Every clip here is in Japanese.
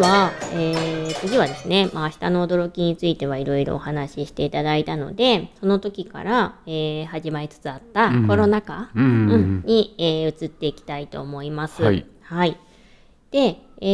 は、えー、次はですね、まあ、明日の驚きについてはいろいろお話ししていただいたので、その時から、えー始まりつつあったうんコロナ禍、に、えー移っていきたいと思います。はいはい。で、え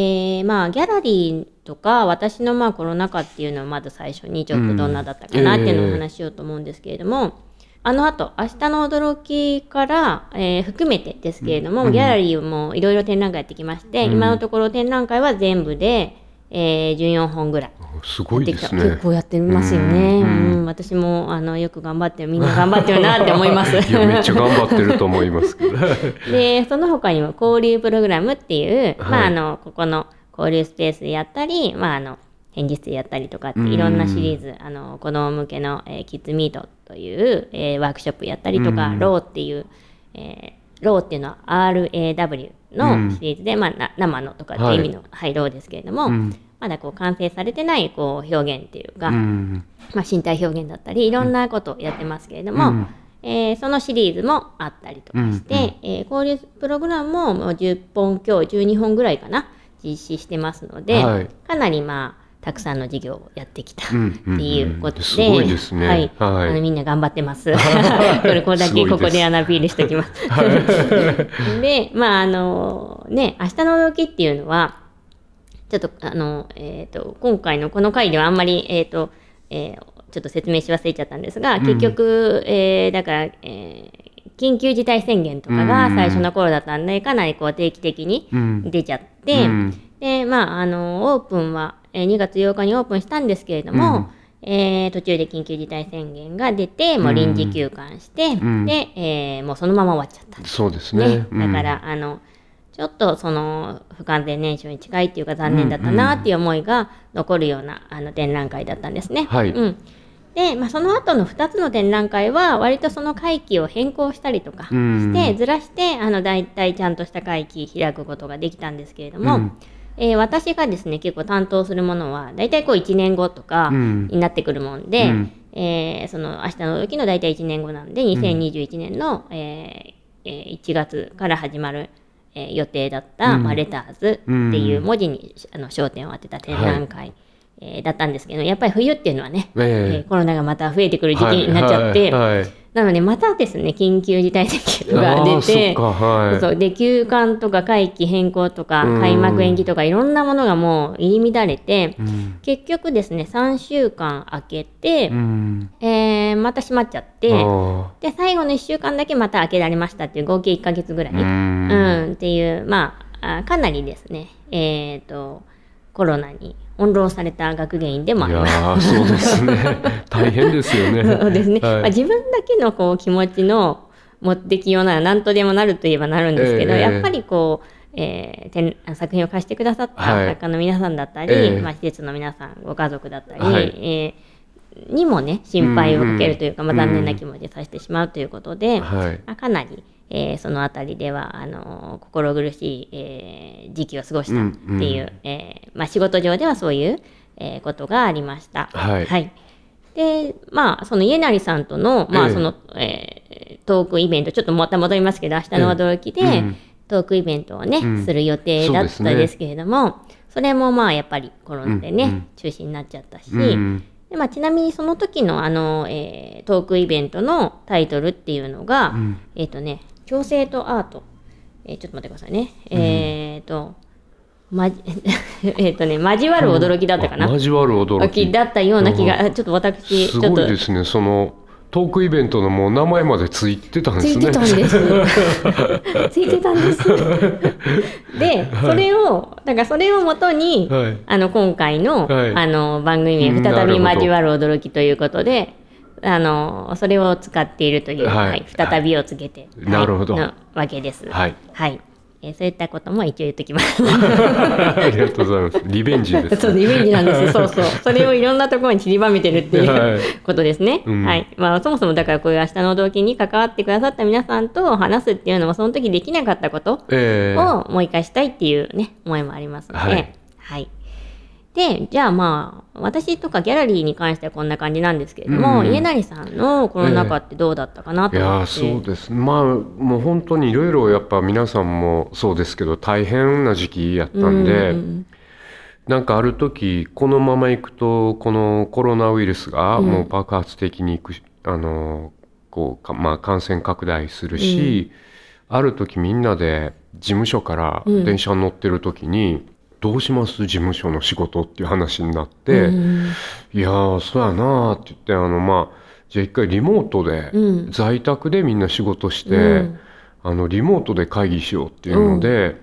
ーまあ、ギャラリーとか、私のまあコロナ禍っていうのをまず最初にちょっとどんなだったかなっていうのをお話ししようと思うんですけれども、あの後、明日の驚きから、えー含めてですけれども、うんギャラリーもいろいろ展覧会やってきまして、うん今のところ展覧会は全部で、えー14本ぐらい。すごいですね。結構やってますよね。ううんん、私もあのよく頑張ってるみんな頑張ってるなって思います。めっちゃ頑張ってると思います。でその他にも交流プログラムっていう、まあ、はいあのここの交流スペースでやったり、まあ、あの展示室でやったりとかってうん。いろんなシリーズあの子供向けの、えーキッズミートという、えーワークショップやったりとか、うん。ローっていう、えーローっていうのは RAW のシリーズで、まあ、な生のとかっていう意味の、はい。ローですけれども、うん。まだこう完成されてないこう表現っていうか、うん。まあ、身体表現だったりいろんなことをやってますけれども、うん。えーそのシリーズもあったりとかして、うんうん。えー交流プログラムももう10本今日12本ぐらいかな実施してますので、はい。かなりまあたくさんの授業をやってきたってうんうん。うんいうことで、ね。はい。はい。あのみんな頑張ってます。これこれだけここでアナピールしておきます。でまああのね明日の動きっていうのはちょっとあの、えー、と今回のこの回ではあんまり、えーとえーちょっと説明し忘れちゃったんですが、結局、えーだから、えー緊急事態宣言とかが最初の頃だったんで、かなりこう定期的にうん出ちゃって、うん。でまああのオープンは、えー2月8日にオープンしたんですけれども、えー途中で緊急事態宣言が出てもう臨時休館して、ん。で、えーもうそのまま終わっちゃった。そうですね。ね。、うん。だから、あのちょっとその不完全燃焼に近いっていうか残念だったなっていう思いが残るようなあの展覧会だったんですね。はい。うん、で、まあ、その後の2つの展覧会は割とその会期を変更したりとかうん。して、ずらしてあの大体ちゃんとした会期開くことができたんですけれども、うん。えー私がですね結構担当するものは大体こう1年後とかうん。になってくるもんで、うん。えーその明日の時の大体1年後なんで2021年の、えーえー1月から始まる、えー予定だった、うん。まあ、レターズっていう文字に、あの焦点を当てた展覧会、えーだったんですけどやっぱり冬っていうのはね、ええ。えーコロナがまた増えてくる時期になっちゃって、はい。はい。なのでまたですね緊急事態宣言が出てそはい。そうで休館とか会期変更とかうん。開幕延期とかいろんなものがもう入り乱れて、うん。結局ですね3週間空けて、うん。えーまた閉まっちゃってあで最後の1週間だけまた開けられましたっていう合計1ヶ月ぐらい、ーうん。うんっていうまああかなりですねえっ、とコロナに翻弄された学芸員でもあいります。そうですね。大変ですよね。そうですね、はい。まあ、自分だけのこう気持ちの持ってきようなら何とでもなるといえばなるんですけど、ええ。やっぱりこう、えー展作品を貸してくださったはい。作家の皆さんだったり、ええ。まあ、施設の皆さんご家族だったり、はい。えーにもね心配をかけるというか、うんうんまあ、残念な気持ちでさせてしまうということで、はい。まあ、かなり、えーそのあたりではあの心苦しい、えー時期を過ごしたっていう、えーまあ、仕事上ではそういう、えーことがありました。はい。でまあその家成さんとの,、まええ。あそのえートークイベントちょっとまた戻りますけど明日の驚きで、ええうん。トークイベントをね、うん。する予定だったそうですけれどもそれもまあやっぱりコロナでね、うんうん中止になっちゃったし、うん。でまあ、ちなみにその時のあの、えートークイベントのタイトルっていうのが、うん。えっ、とね「共生とアート」えーちょっと待ってくださいね、えっ、とまじ えっとね交わる驚きだったかな、あ交わる驚き。だったような気がちょっと私すちょっと。ごいですね。そのトークイベントのもう名前までついてたんですね。ついてたんです。ついてたんです。で、それを、だからそれをもとに、はい。あの、今回の、はい。あの、番組名、うん。再び交わる驚きということで、あの、それを使っているという、はいはい、再びをつけて、なるほどはいのわけです。はいはい。えーそういったことも一応言っときます。ありがとうございますリベンジです そう、リベンジなんですよ。そうそう。それをいろんなところに散りばめてるっていう、はいことですね。うんはい。まあ、そもそもだからこういう明日の動機に関わってくださった皆さんと話すっていうのも、その時できなかったことええをもう一回したいっていうね、思いもありますので。はいはい。で、じゃあまあ、私とかギャラリーに関してはこんな感じなんですけれども、うん。家成さんのコロナ禍ってどうだったかなといや思って。ーそうです。まあもう本当にいろいろやっぱ皆さんもそうですけど大変な時期やったんで、うんなんかある時このままいくとこのコロナウイルスがうん。もう爆発的にいくし、あのこうかまあ、感染拡大するし、ある時みんなで事務所からうん。電車に乗ってる時に「どうします？事務所の仕事」っていう話になって「うん。いやーそうやな」って言ってあのまあじゃあ一回リモートで、うん。在宅でみんな仕事して、うん。あのリモートで会議しようっていうので、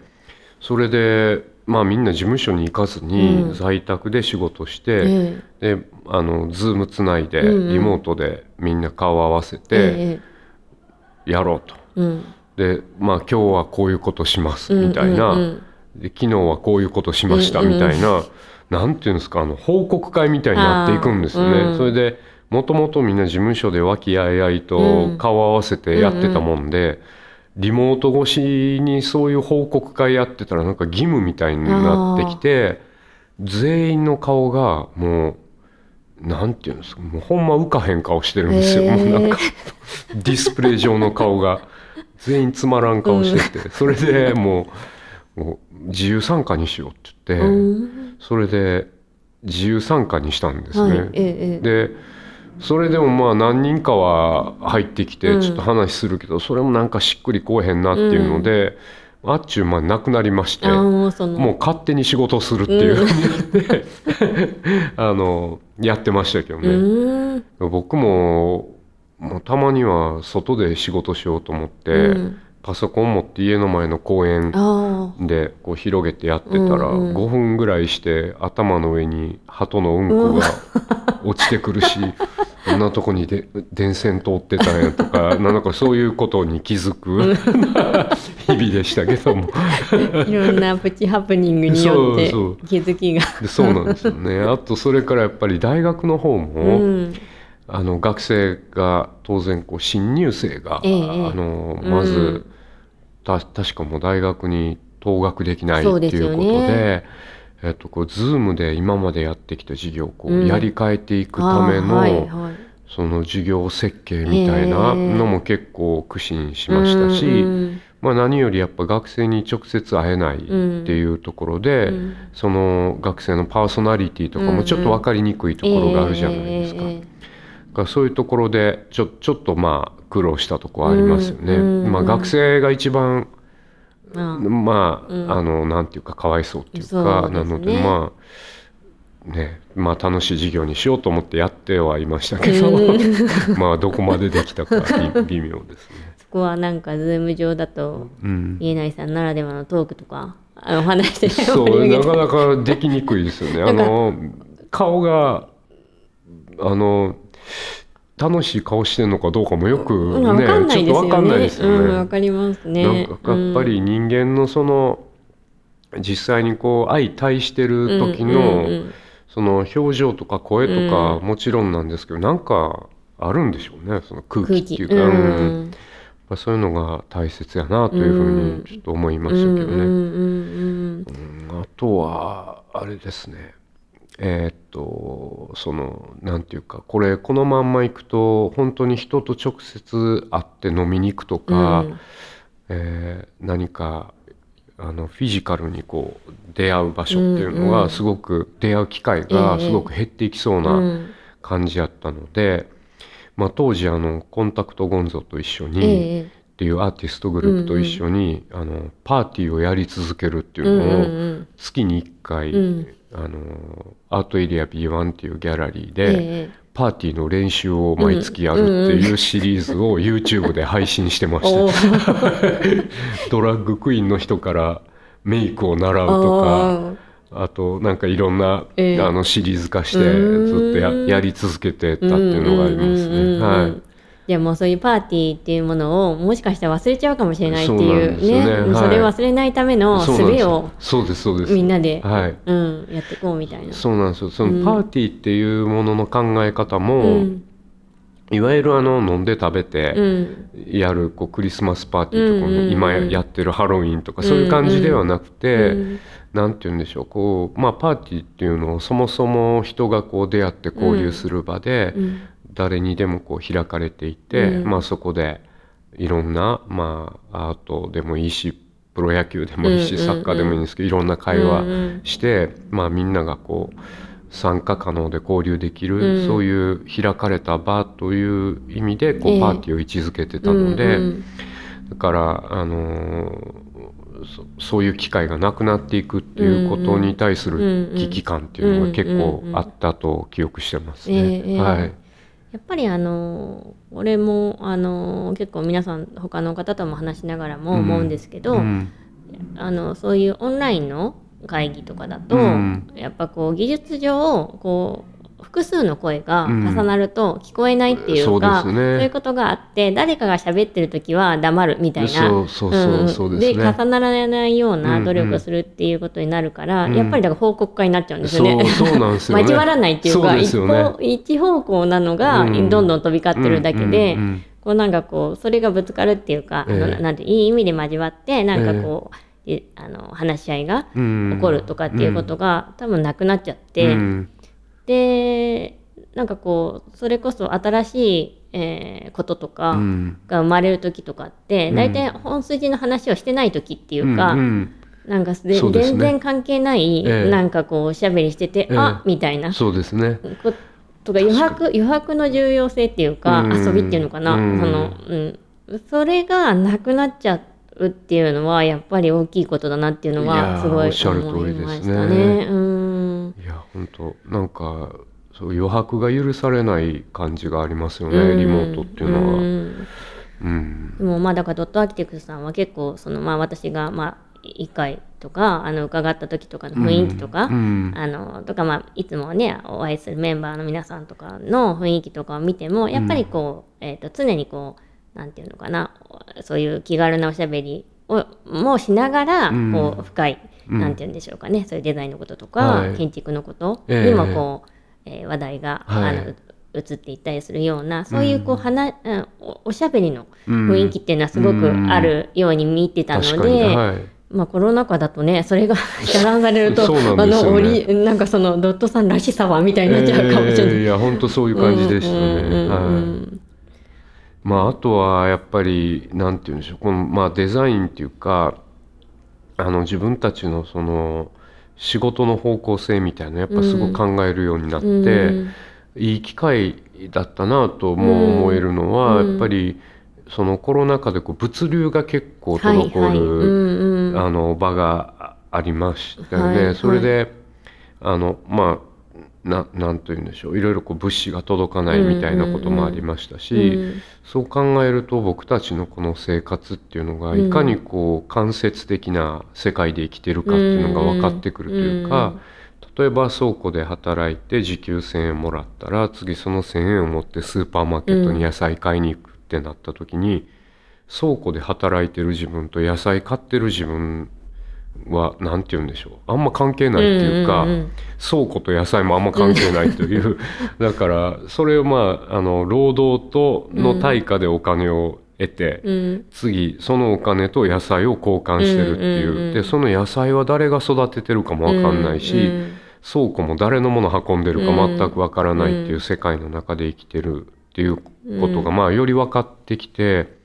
それでまあみんな事務所に行かずにうん。在宅で仕事して、えであのズームつないでリモートでみんな顔合わせえてえやろうと。でまあ今日はこういうことしますみたいな、で昨日はこういうことしましたみたいな、なんていうんですかあの報告会みたいになっていくんですよね。うんそれでもともとみんな事務所で和気あいあいとうん。顔合わせてやってたもんで、リモート越しにそういう報告会やってたらなんか義務みたいになってきて全員の顔がもうなんていうんですかもうほんま浮かへん顔してるんですよ。へー。もうなんかディスプレイ上の顔が全員つまらん顔してて、それでもうもう自由参加にしようって言って、うん。それで自由参加にしたんですね。はいえええでそれでもまあ何人かは入ってきうん。てちょっと話するけど、それもなんかしっくりこうへんなっていうので、あっちゅう間になくなりましてもう勝手に仕事をするっていうふうにで あのやってましたけどうね。僕ももうたまには外で仕事しようと思って、うんパソコン持って家の前の公園あでこう広げてやってたら、うんうん5分ぐらいして頭の上に鳩のうんこが落ちてくるし、こんなとこにで電線通ってたんやとか なんかそういうことに気づく 日々でしたけども。あいろんなプチハプニングによって気づきが。でそうなんですよね。あとそれからやっぱり大学の方も、うん。あの学生が当然こう新入生が、ええ。あのまず、うんた確かもう大学に登学できないっていうことでね。えっと、こう Zoom で今までやってきた授業をこううん。やり替えていくための、ああはいはい。その授業設計みたいなのも結構苦心しましたし、うんまあ、何よりやっぱ学生に直接会えないっていうところで、うん。その学生のパーソナリティとかもちょっと分かりにくいところがあるじゃないですか。ええええだからそういうところでちょちょっとまあ苦労したところありますよね。うんまあ、学生が一番まあ、うん。あのなんていうかかわいそうっていうかなのでまあねまあ楽しい授業にしようと思ってやってはいましたけど、まあどこまでできたか微 微妙ですね。そこはなんかズーム上だとうん、家内さんならではのトークとかあのお話して。そうなかなかできにくいですよね。あの顔があの楽しい顔してるのかどうかもよくうんわね、ねちょっとわかんないですよね。うんわかりますね。なんかやっぱり人間のその、実際にこう相対してる時の、うんうんうんその表情とか声とかうもちろんなんですけど、なんかあるんでしょうねその空気っていうか、うんうん。そういうのが大切やなというふうにちょっと思いましたけどね。うんうんうん。うんあとはあれですねえーっとそのなんていうかこれこのまんまいくと本当に人と直接会って飲みに行くとか、うん。えー何かあのフィジカルにこう出会う場所っていうのうんうん。がすごく出会う機会がええ。すごく減っていきそううなん。感じやったので、まあ、当時あのコンタクトゴンゾと一緒に、ええ。っていうアーティストグループと一緒に、あのパーティーをやり続けるっていううんのを、うん。月に1回、うんあのアートエリア B1 っていうギャラリーえで、えパーティーの練習を毎月やるっていうシリーズを YouTube で配信してました、ドラッグクイーンの人からメイクを習うとかあとなんかいろんな、ええ。あのシリーズ化してずっとややり続けてたっていうのがありますね。はいじゃあもうそういうパーティーっていうものをもしかしたら忘れちゃうかもしれないっていそうね。はいそれを忘れないための術をそうですそうです。みんなで、はいうん、やっていこうみたいな。そうなんですよ。そうん。のパーティーっていうものの考え方も、うん。いわゆるあの飲んで食べてうん。やるこうクリスマスパーティーとか、うん今やってるハロウィンとかそういう感じではなくて、うん。なんて言うんでしょうこう、まあ、パーティーっていうのをそもそも人がこう出会って交流する場で、うん誰にでもこう開かれていて、うん。まあ、そこでいろんな、まあ、アートでもいいしプロ野球でもいいし、サッカーでもいいんですけどいろんな会話して、まあ、みんながこう参加可能で交流できる、うん。そういう開かれた場という意味でこええ。うパーティーを位置づけてたので、うんうん。だから、あのーそそういう機会がなくなっていくっていうことに対する危機感っていうのが結構あったと記憶してますね。ええ。はい、やっぱりあの俺もあの結構皆さん他の方とも話しながらも思うんですけど、うん。あのそういうオンラインの会議とかだと、うん。やっぱこう技術上こう複数の声が重なると聞こえないっていうか、そうですね。いうことがあって誰かが喋ってる時は黙るみたいな。そうそうそうそうですね。重ならないような努力をするっていうことになるから、うん。やっぱりだから報告会になっちゃうんですよね。そうそうなんですよね。交わらないっていうかそうで一方一方向なのがうん。どんどん飛び交ってるだけで、うんうんうん。こうなんかこうそれがぶつかるっていうか、ええ。なんていい意味で交わってなんかこう、いあの話し合いがうん。起こるとかっていうことが、多分なくなっちゃって、うんでなんかこうそれこそ新しい、えーこととかうん。が生まれる時とかって、うん。大体本筋の話をしてない時っていうか、うんうん。なんかでね。全然関係ない、ええ。なんかこうおしゃべりしてて、ええ。あみたいな。そうですね。ことが余白余白の重要性っていうか、うん。遊びっていうのかな、うん。そのうん、それがなくなっちゃうっていうのはやっぱり大きいことだなっていうのはすごい思いましたね。本当なんかそう余白が許されない感じがありますよね、うん。リモートっていうのは。うん。うん。でもまあだからドットアーキテクスさんは結構そのまあ私がまあ1回とかあの伺った時とかの雰囲気とか、うん。あのとかまあいつもねお会いするメンバーの皆さんとかの雰囲気とかを見てもやっぱりこう、えー、と常にこうなんていうのかなそういう気軽なおしゃべりをもしながら、うん。こう深い、うん。なんていうんでしょうかね。そういうデザインのこととか、はい。建築のことええ。にもこう、えー話題が、はい。あの移っていったりするようなそういうこう、話うんおおしゃべりのうん。雰囲気っていうのはすごくあるように見てたので、確かに、はい、まあコロナ禍だとねそれが 遮断されるとね。あのなんかそのドットさんらしさはみたいになっちゃうかもしれない。えーいや本当そういう感じでしたうんうんうんね。まああとはやっぱりなんて言うんでしょう。このまあデザインっていうかあの自分たちのその仕事の方向性みたいなやっぱすごく考えるようになって、うん。いい機会だったなとも思えるのは、うん。やっぱりそのコロナ禍でこう物流が結構はい滞る場があありましたよね。はいはい。それであのまあななんというんでしょう。いろいろこう物資が届かないみたいなこともありましたし、うんそう考えると僕たちのこの生活っていうのがいかにこう間接的な世界で生きてるかっていうのが分かってくるというか、例えば倉庫で働いて時給1,000円もらったら次その1,000円を持ってスーパーマーケットに野菜買いに行くってなった時に、倉庫で働いてる自分と野菜買ってる自分は何て言うんでしょう。あんま関係ないっていうか、うんうんうん倉庫と野菜もあんま関係ないという。だからそれをまああの労働との対価でお金を得て、うん。次そのお金と野菜を交換してるっていう,、うんうんうんでその野菜は誰が育ててるかも分かんないし、うん倉庫も誰のもの運んでるか全く分からないっていう世界の中で生きてるっていうことがまあより分かってきて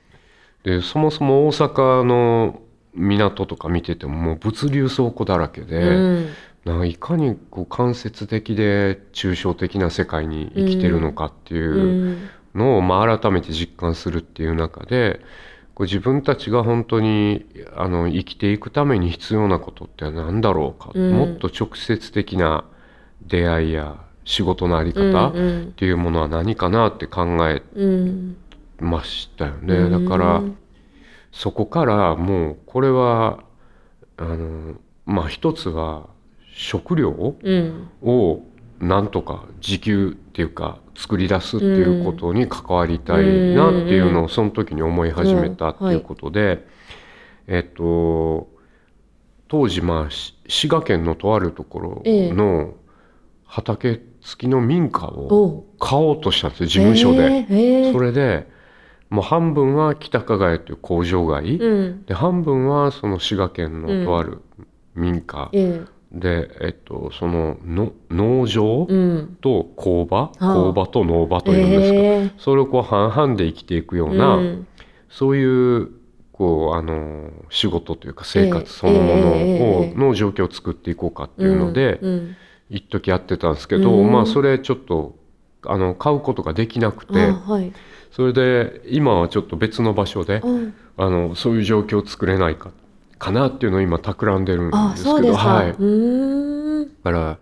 でそもそも大阪の港とか見ててももう物流倉庫だらけで。うん。なんかいかにこう間接的で抽象的な世界に生きてるのかっていううん。のをまあ改めて実感するっていう中でこう自分たちが本当にあの生きていくために必要なことって何だろうか、うん。もっと直接的な出会いや仕事の在り方っていうものは何かなって考えうん。ましたよね。うんだからそこからもうこれはあのまあ一つは食料うん。をなんとか自給っていうか作り出すっていうことに関わりたいなっていうのをその時に思い始めたっていうことで、えっと当時まあし滋賀県のとあるところの畑付きの民家を買おうとしたんですよ事務所で。それでもう半分は北加賀屋という工場街、うん。で半分はその滋賀県のとある民家、ええ。で、えっと、そのの農場うん。と工場、あ。工場と農場というんですか、ええ。それをこう半々で生きていくような、うん。そういうこうあの仕事というか生活そのものを、ええ。ええの状況を作っていこうかっていうので、うん。うん。一時やってたんですけど、うん。まあそれちょっとあの買うことができなくてあはいそれで今はちょっと別の場所でああのそういう状況を作れないかかなっていうのを今企んでるんあですけどはい、うーん。だから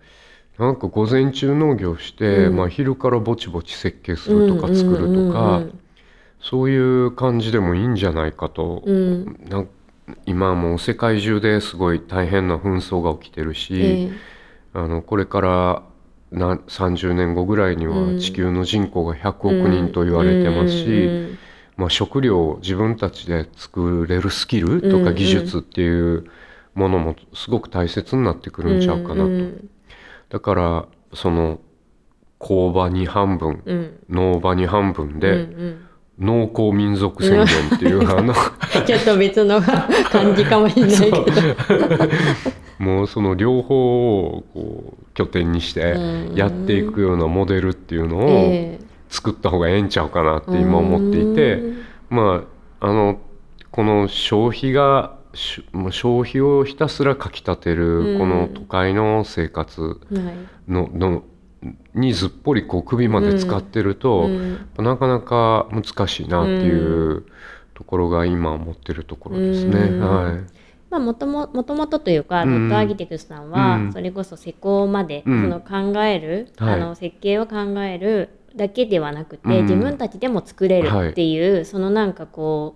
なんか午前中農業して、うん。まあ、昼からぼちぼち設計するとか作るとか、そういう感じでもいいんじゃないかと、うん。うんうんなん今はもう世界中ですごい大変な紛争が起きてるし、ええ。あのこれからな30年後ぐらいにはうん。地球の人口が100億人と言われてますし、うんまあ、食料を自分たちで作れるスキルとか技術っていうものもすごく大切になってくるんちゃうかなと。うんだからその工場に半分うん。農場に半分うんでうん。農耕民族宣言っていうあの ちょっと別の感じかもしれないけどもうその両方をこう拠点にしてやっていくようなモデルっていうのをえ作った方がええんちゃうかなってえ今思っていてうん。まああのこの消費が消費をひたすらかきたてうん。るこの都会の生活はい。ののにずっぽりこう首まで使ってると、うん。なかなか難しいなっていうところが今思ってるところですね。うん。はいまあ、もとももともとというか、うん。ドットアーキテクスさんは、うん。それこそ施工まで、うん。その考える、はい。あの設計を考えるだけではなくて、うん。自分たちでも作れるっていう、そのなんかこ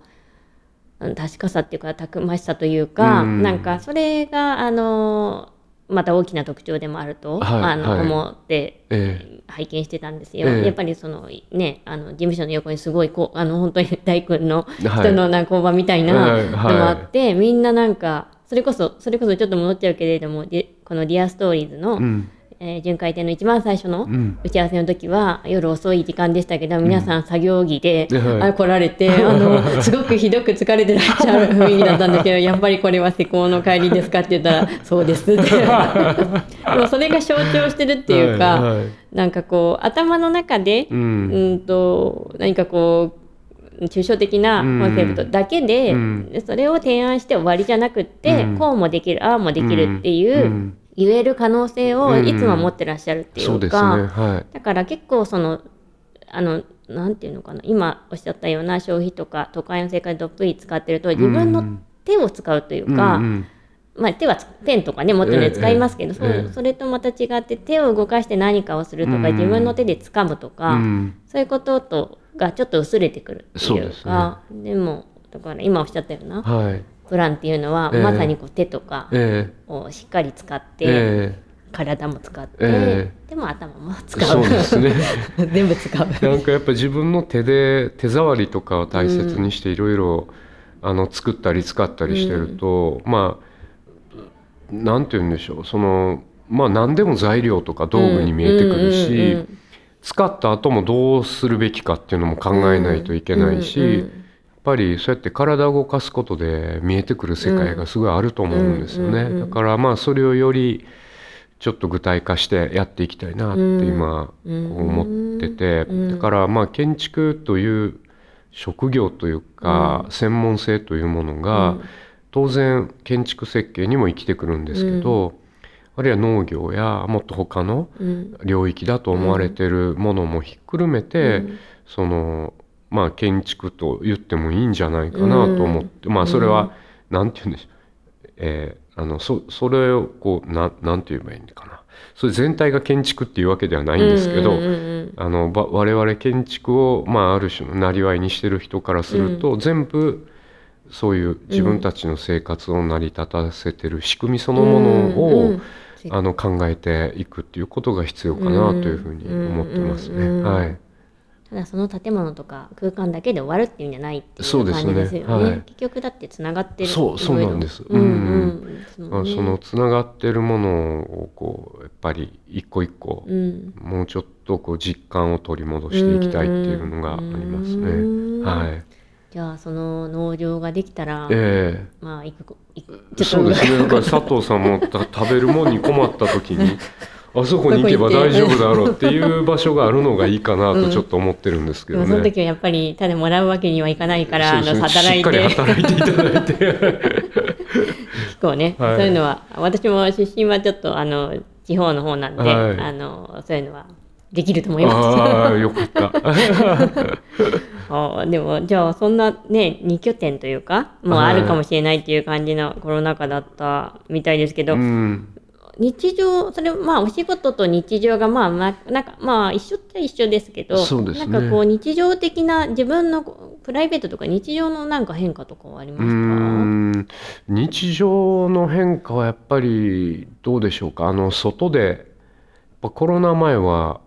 ううん確かさっていうかたくましさというか、うん。なんかそれがあのまた大きな特徴でもあると、はいあのはい。思ってえ拝見してたんですよ。ええ。やっぱりそのねあの事務所の横にすごいこうあの本当に大工の人のなんか工場みたいなはい。のもあって、みんななんかそれこそそれこそちょっと戻っちゃうけれどもでこの「ディアストーリーズの、うんえー巡回展の一番最初のうん。打ち合わせの時は夜遅い時間でしたけど皆さん作業着で、はいあ来られて あのすごくひどく疲れてらっしゃる雰囲気だったんだけど やっぱりこれは施工の帰りですかって言ったら「そうです」って。でもそれが象徴してるっていうか、はいはい。なんかこう頭の中で、ううんんと何かこう抽象的なコンセプトだけで、うん。それを提案して終わりじゃなくって、うん。こうもできるああもできるっていう、うん言える可能性をいつも持ってらっしゃるっていそうか、はだから結構そのあのなんていうのかな今おっしゃったような消費とか都会の生活どっぷり使ってると自分の手を使うというい。か、うんうん。まあ、手はつペンとかねもっとねええ使いますけど、ええそれとまた違って手を動かして何かをするとか、うん。自分の手で掴むとか、うん。そういうこととがちょっと薄れてくるっていうかで,、もだから今おっしゃったようなはい。プランっていうのは、ええ。まさにこう手とかえをしっかり使って、ええ。体も使って、えでも頭も使う。そうですね。全部使う。えなんかやっぱ自分の手で手触りとかを大切にしていろいろあの作ったり使ったりしてると、まあなんて言うんでしょう。そのまあ何でも材料とか道具に見えてくるし、うんうんうんうん使った後もどうするべきかっていうのも考えないといけないし、うんうんやっぱりそうやって体を動かすことで見えてくる世界がすごいあると思うんですよね。だからまあそれをよりちょっと具体化してやっていきたいなって今思ってて、うんだからまあ建築という職業というか専門性というものが当然建築設計にも生きてくるんですけど、あるいは農業やもっと他のうん。領域だと思われてるものもひっくるめて、うん。そのまあ建築と言ってもいいんじゃないかなと思って、まあそれは何て言うんでしょう、えーあのそそれをこうななんて言えばいいのかな。それ全体が建築っていうわけではないんですけど、あのば我々建築を、まあ、ある種のなりわいにしてる人からすると、全部そういう自分たちの生活を成り立たせてる仕組みそのものを、あの考えていくっていうことが必要かなというふうに思ってますね。うん。はい。ただその建物とか空間だけで終わるっていうんじゃないっていうそうですね。感じですよね。はい。結局だってつながってるそうそうなんです。うんうん。そのつながってるものをこうやっぱり一個一個、うん。もうちょっとこう実感を取り戻していきたいっていうのがありますね。うんはい。じゃあその農場ができたら、ええ。まあ行くいちょっと。そうですね。だから佐藤さんもた食べるもんに困った時に、あそこに行けば大丈夫だろうっていう場所があるのがいいかなとちょっと思ってるんですけどね。でもその時はやっぱりただもらうわけにはいかないから、あの働いて。しっかり働いていただいて。結構ね、はい。そういうのは私も出身はちょっとあの地方の方なんで、はい。あのそういうのはできると思います。ああよかった。あーでもじゃあそんなね2拠点というかもうあるかもしれないっていう感じのコロナ禍だったみたいですけど、うん日常それまあお仕事と日常がまあまあなんかまあ一緒って一緒ですけどそうですね。なんかこう日常的な自分のプライベートとか日常のなんか変化とかはありまうすか？ん。日常の変化はやっぱりどうでしょうか？あの外でやっぱコロナ前は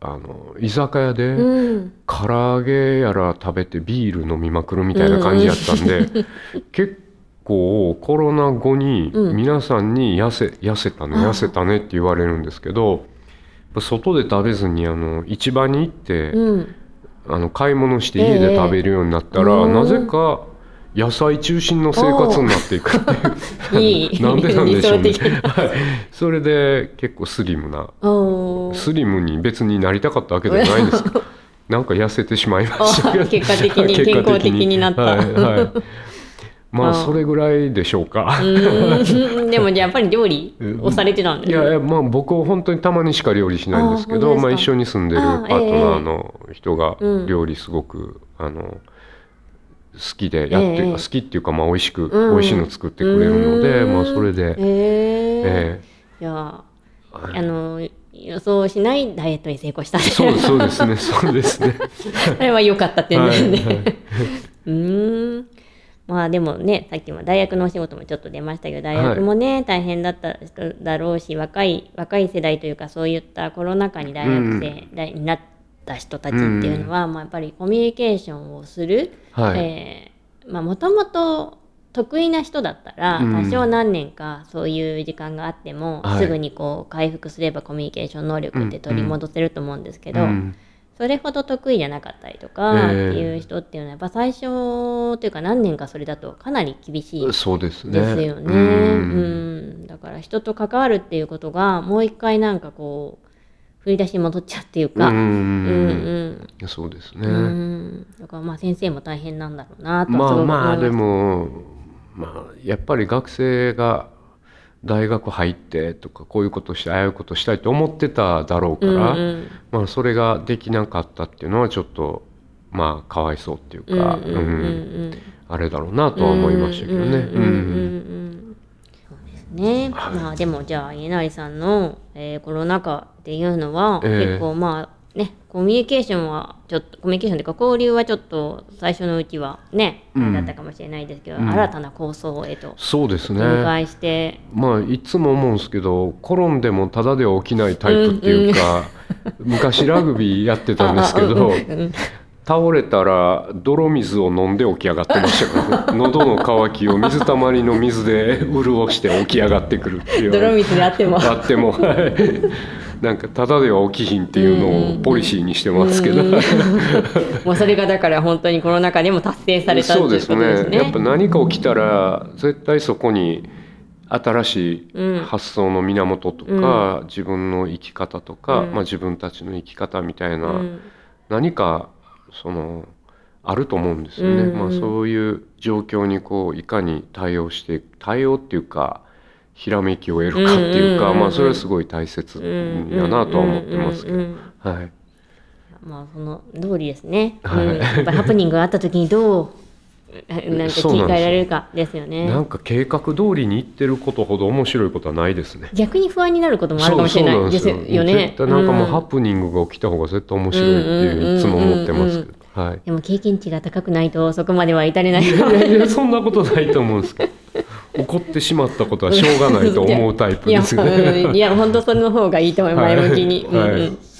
あの居酒屋でうん。唐揚げやら食べてビール飲みまくるみたいな感じやったんで、結構コロナ後にうん。皆さんに痩せ痩せたね痩せたねって言われるんですけど外で食べずにあの市場に行って、うん。あの買い物して家で食べるようになったら、ええなぜか野菜中心の生活になっていくっていう。なんでなんでしょうねはい。それで結構スリムなスリムに別になりたかったわけではないんですけど なんか痩せてしまいました結果的に健康的になった。はいはいまああそれぐらいでしょうか。でもやっぱり料理をされてたんですね。いやいやまあ僕は本当にたまにしか料理しないんですけどまあ、一緒に住んでるパあートナーの人がうん。料理すごく、あの好きでやって、ええ好きっていうかまあ美味しく、うん。美味しいの作ってくれるので、うん。まあそれで、へええいやあの予想しないダイエットに成功したえそうそうですね。そうですね。あれは良かった点ですね。うーん。まあでもね、さっきも大学のお仕事もちょっと出ましたけど、大学もね、大変だった人だろうし、若い、若い世代というか、そういったコロナ禍に大学生大になった人たちっていうのは、まあやっぱりコミュニケーションをする、はい。えーまあもともと得意な人だったら、うん。多少何年かそういう時間があっても、はい。すぐにこう回復すればコミュニケーション能力って取り戻せると思うんですけど、うんそれほど得意じゃなかったりとかってええいう人っていうのはやっぱ最初というか何年かそれだとかなり厳しいそうですね。ですよね。ううん。ん、だから人と関わるっていうことがもう一回なんかこう振り出しに戻っちゃうっていうか、うんそうですね。うん。うんだからまあ先生も大変なんだろうなとまあまあですもまあやっぱり学生が大学入ってとかこういうことしてああいうことしたいと思ってただろうから、うんうん。まあそれができなかったっていうのはちょっとまあかわいそうっていううんか、うんうん。うん。あれだろうなとは思いましたけどね。ね。はい。まあでもじゃあ家成さんの、えーコロナ禍っていうのは、ええ。結構まあねコミュニケーションはちょっとコミュニケーションというか交流はちょっと最初のうちはね、うんだったかもしれないですけど、うん。新たな構想へとそうですね。して、まあいつも思うんですけど転んでもただでは起きないタイプっていうか、昔ラグビーやってたんですけど、倒れたら泥水を飲んで起き上がってましたから、ね、喉の渇きを水たまりの水で潤して起き上がってくるっていう。泥水であっても。あってもはいなんかただでは起きひんっていうのをポリシーにしてますけど、うんもうそれがだから本当にコロナ禍でも達成されたっていうそうでことですすね。ねやっぱ何か起きたら絶対そこに新しいうん発想の源とか、自分の生き方とか、うん。まあ、自分たちの生き方みたいな、うん。何かそのあると思うんですよね。うん。まあ、そういう状況にこういかに対応して対応っていうかひらめきを得るかっていうか、まあ、それはすごい大切やなとは思ってますけど、はい、まあその通りですね。はいうん、やっぱりハプニングがあった時にどうえなんか切り替えられるかですよね。なんか計画通りにいってることほど面白いことはないですね。逆に不安になることもあるかもしれないですよね。絶対なんかもうハうんプニングが起きた方が絶対面白いっていういつも思ってますけど。はい。でも経験値が高くないとそこまでは至れない。いやいやそんなことないと思うんですけど。怒ってしまったことはしょうがないと思うタイプですよいや、ね。うんいや本当その方がいいと思います。前向きに。うんうんはい